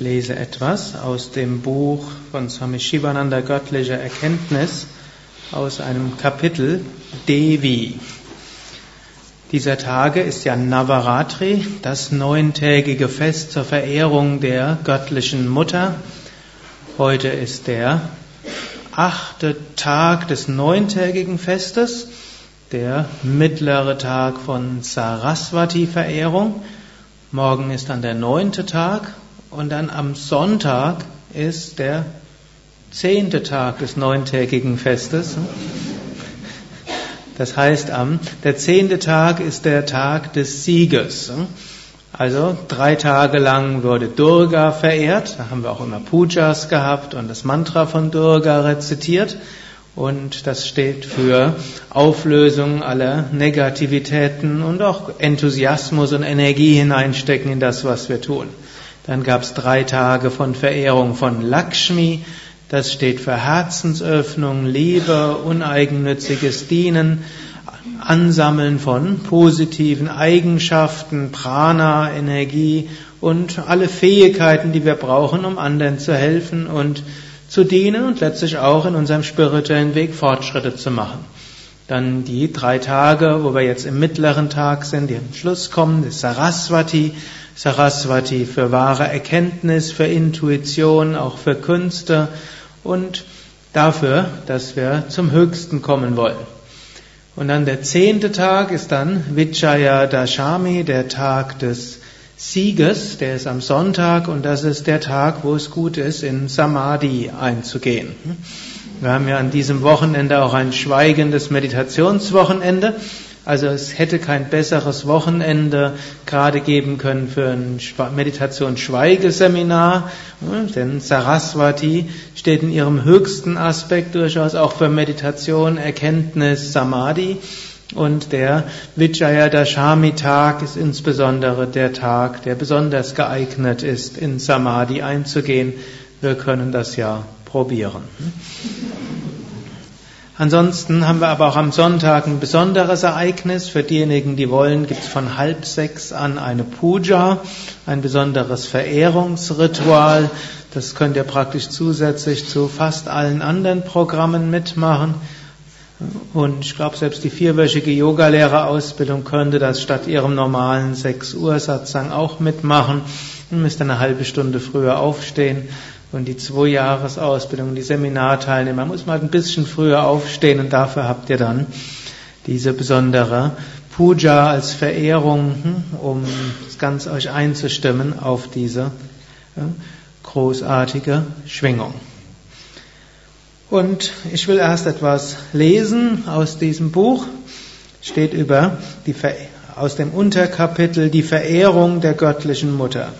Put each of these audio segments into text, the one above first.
lese etwas aus dem Buch von Swami Shivananda Göttliche Erkenntnis aus einem Kapitel Devi. Dieser Tage ist ja Navaratri, das neuntägige Fest zur Verehrung der göttlichen Mutter. Heute ist der achte Tag des neuntägigen Festes, der mittlere Tag von Saraswati-Verehrung. Morgen ist dann der neunte Tag und dann am Sonntag ist der zehnte Tag des neuntägigen Festes. Das heißt, der zehnte Tag ist der Tag des Sieges. Also drei Tage lang wurde Durga verehrt. Da haben wir auch immer Pujas gehabt und das Mantra von Durga rezitiert. Und das steht für Auflösung aller Negativitäten und auch Enthusiasmus und Energie hineinstecken in das, was wir tun. Dann gab es drei Tage von Verehrung von Lakshmi. Das steht für Herzensöffnung, Liebe, uneigennütziges Dienen, Ansammeln von positiven Eigenschaften, Prana, Energie und alle Fähigkeiten, die wir brauchen, um anderen zu helfen und zu dienen und letztlich auch in unserem spirituellen Weg Fortschritte zu machen. Dann die drei Tage, wo wir jetzt im mittleren Tag sind, die am Schluss kommen, ist Saraswati. Saraswati für wahre Erkenntnis, für Intuition, auch für Künste und dafür, dass wir zum Höchsten kommen wollen. Und dann der zehnte Tag ist dann Vijaya Dashami, der Tag des Sieges, der ist am Sonntag und das ist der Tag, wo es gut ist, in Samadhi einzugehen. Wir haben ja an diesem Wochenende auch ein schweigendes Meditationswochenende. Also es hätte kein besseres Wochenende gerade geben können für ein Meditationsschweigeseminar, denn Saraswati steht in ihrem höchsten Aspekt durchaus auch für Meditation, Erkenntnis, Samadhi. Und der Vijayadashami-Tag ist insbesondere der Tag, der besonders geeignet ist, in Samadhi einzugehen. Wir können das ja probieren. Ansonsten haben wir aber auch am Sonntag ein besonderes Ereignis. Für diejenigen, die wollen, gibt es von halb sechs an eine Puja, ein besonderes Verehrungsritual. Das könnt ihr praktisch zusätzlich zu fast allen anderen Programmen mitmachen. Und ich glaube, selbst die vierwöchige Yogalehrerausbildung könnte das statt ihrem normalen 6 Uhr Satzang auch mitmachen. Ihr müsst eine halbe Stunde früher aufstehen. Und die zwei Jahresausbildung, die Seminarteilnehmer, muss mal ein bisschen früher aufstehen und dafür habt ihr dann diese besondere Puja als Verehrung, hm, um ganz euch einzustimmen auf diese großartige Schwingung. Und ich will erst etwas lesen aus diesem Buch. Steht über die aus dem Unterkapitel die Verehrung der göttlichen Mutter.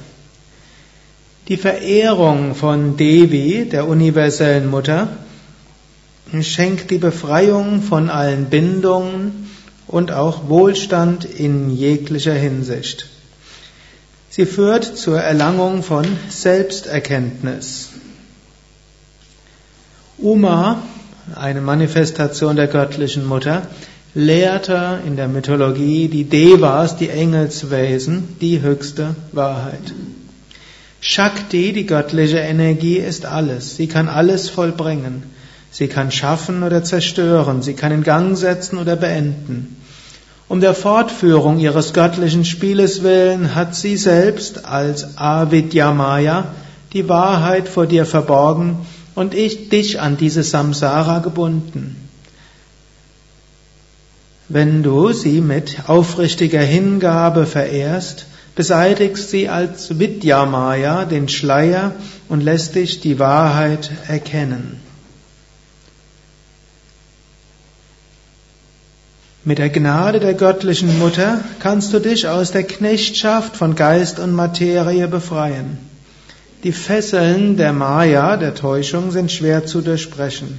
Die Verehrung von Devi, der universellen Mutter, schenkt die Befreiung von allen Bindungen und auch Wohlstand in jeglicher Hinsicht. Sie führt zur Erlangung von Selbsterkenntnis. Uma, eine Manifestation der göttlichen Mutter, lehrte in der Mythologie die Devas, die Engelswesen, die höchste Wahrheit. Shakti, die göttliche Energie, ist alles. Sie kann alles vollbringen. Sie kann schaffen oder zerstören. Sie kann in Gang setzen oder beenden. Um der Fortführung ihres göttlichen Spieles willen hat sie selbst als Avidyamaya die Wahrheit vor dir verborgen und ich dich an diese Samsara gebunden. Wenn du sie mit aufrichtiger Hingabe verehrst, beseitigst sie als Vidyamaya den Schleier und lässt dich die Wahrheit erkennen. Mit der Gnade der göttlichen Mutter kannst du dich aus der Knechtschaft von Geist und Materie befreien. Die Fesseln der Maya, der Täuschung, sind schwer zu durchbrechen.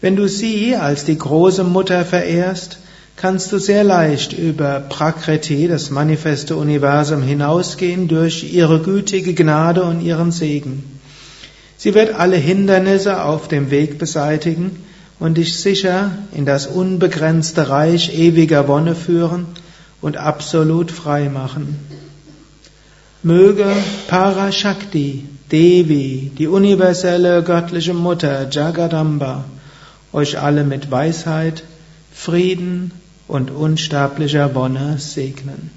Wenn du sie als die große Mutter verehrst, kannst du sehr leicht über Prakriti, das manifeste Universum, hinausgehen durch ihre gütige Gnade und ihren Segen. Sie wird alle Hindernisse auf dem Weg beseitigen und dich sicher in das unbegrenzte Reich ewiger Wonne führen und absolut frei machen. Möge Parashakti, Devi, die universelle göttliche Mutter Jagadamba, euch alle mit Weisheit, Frieden und unsterblicher Wonne segnen.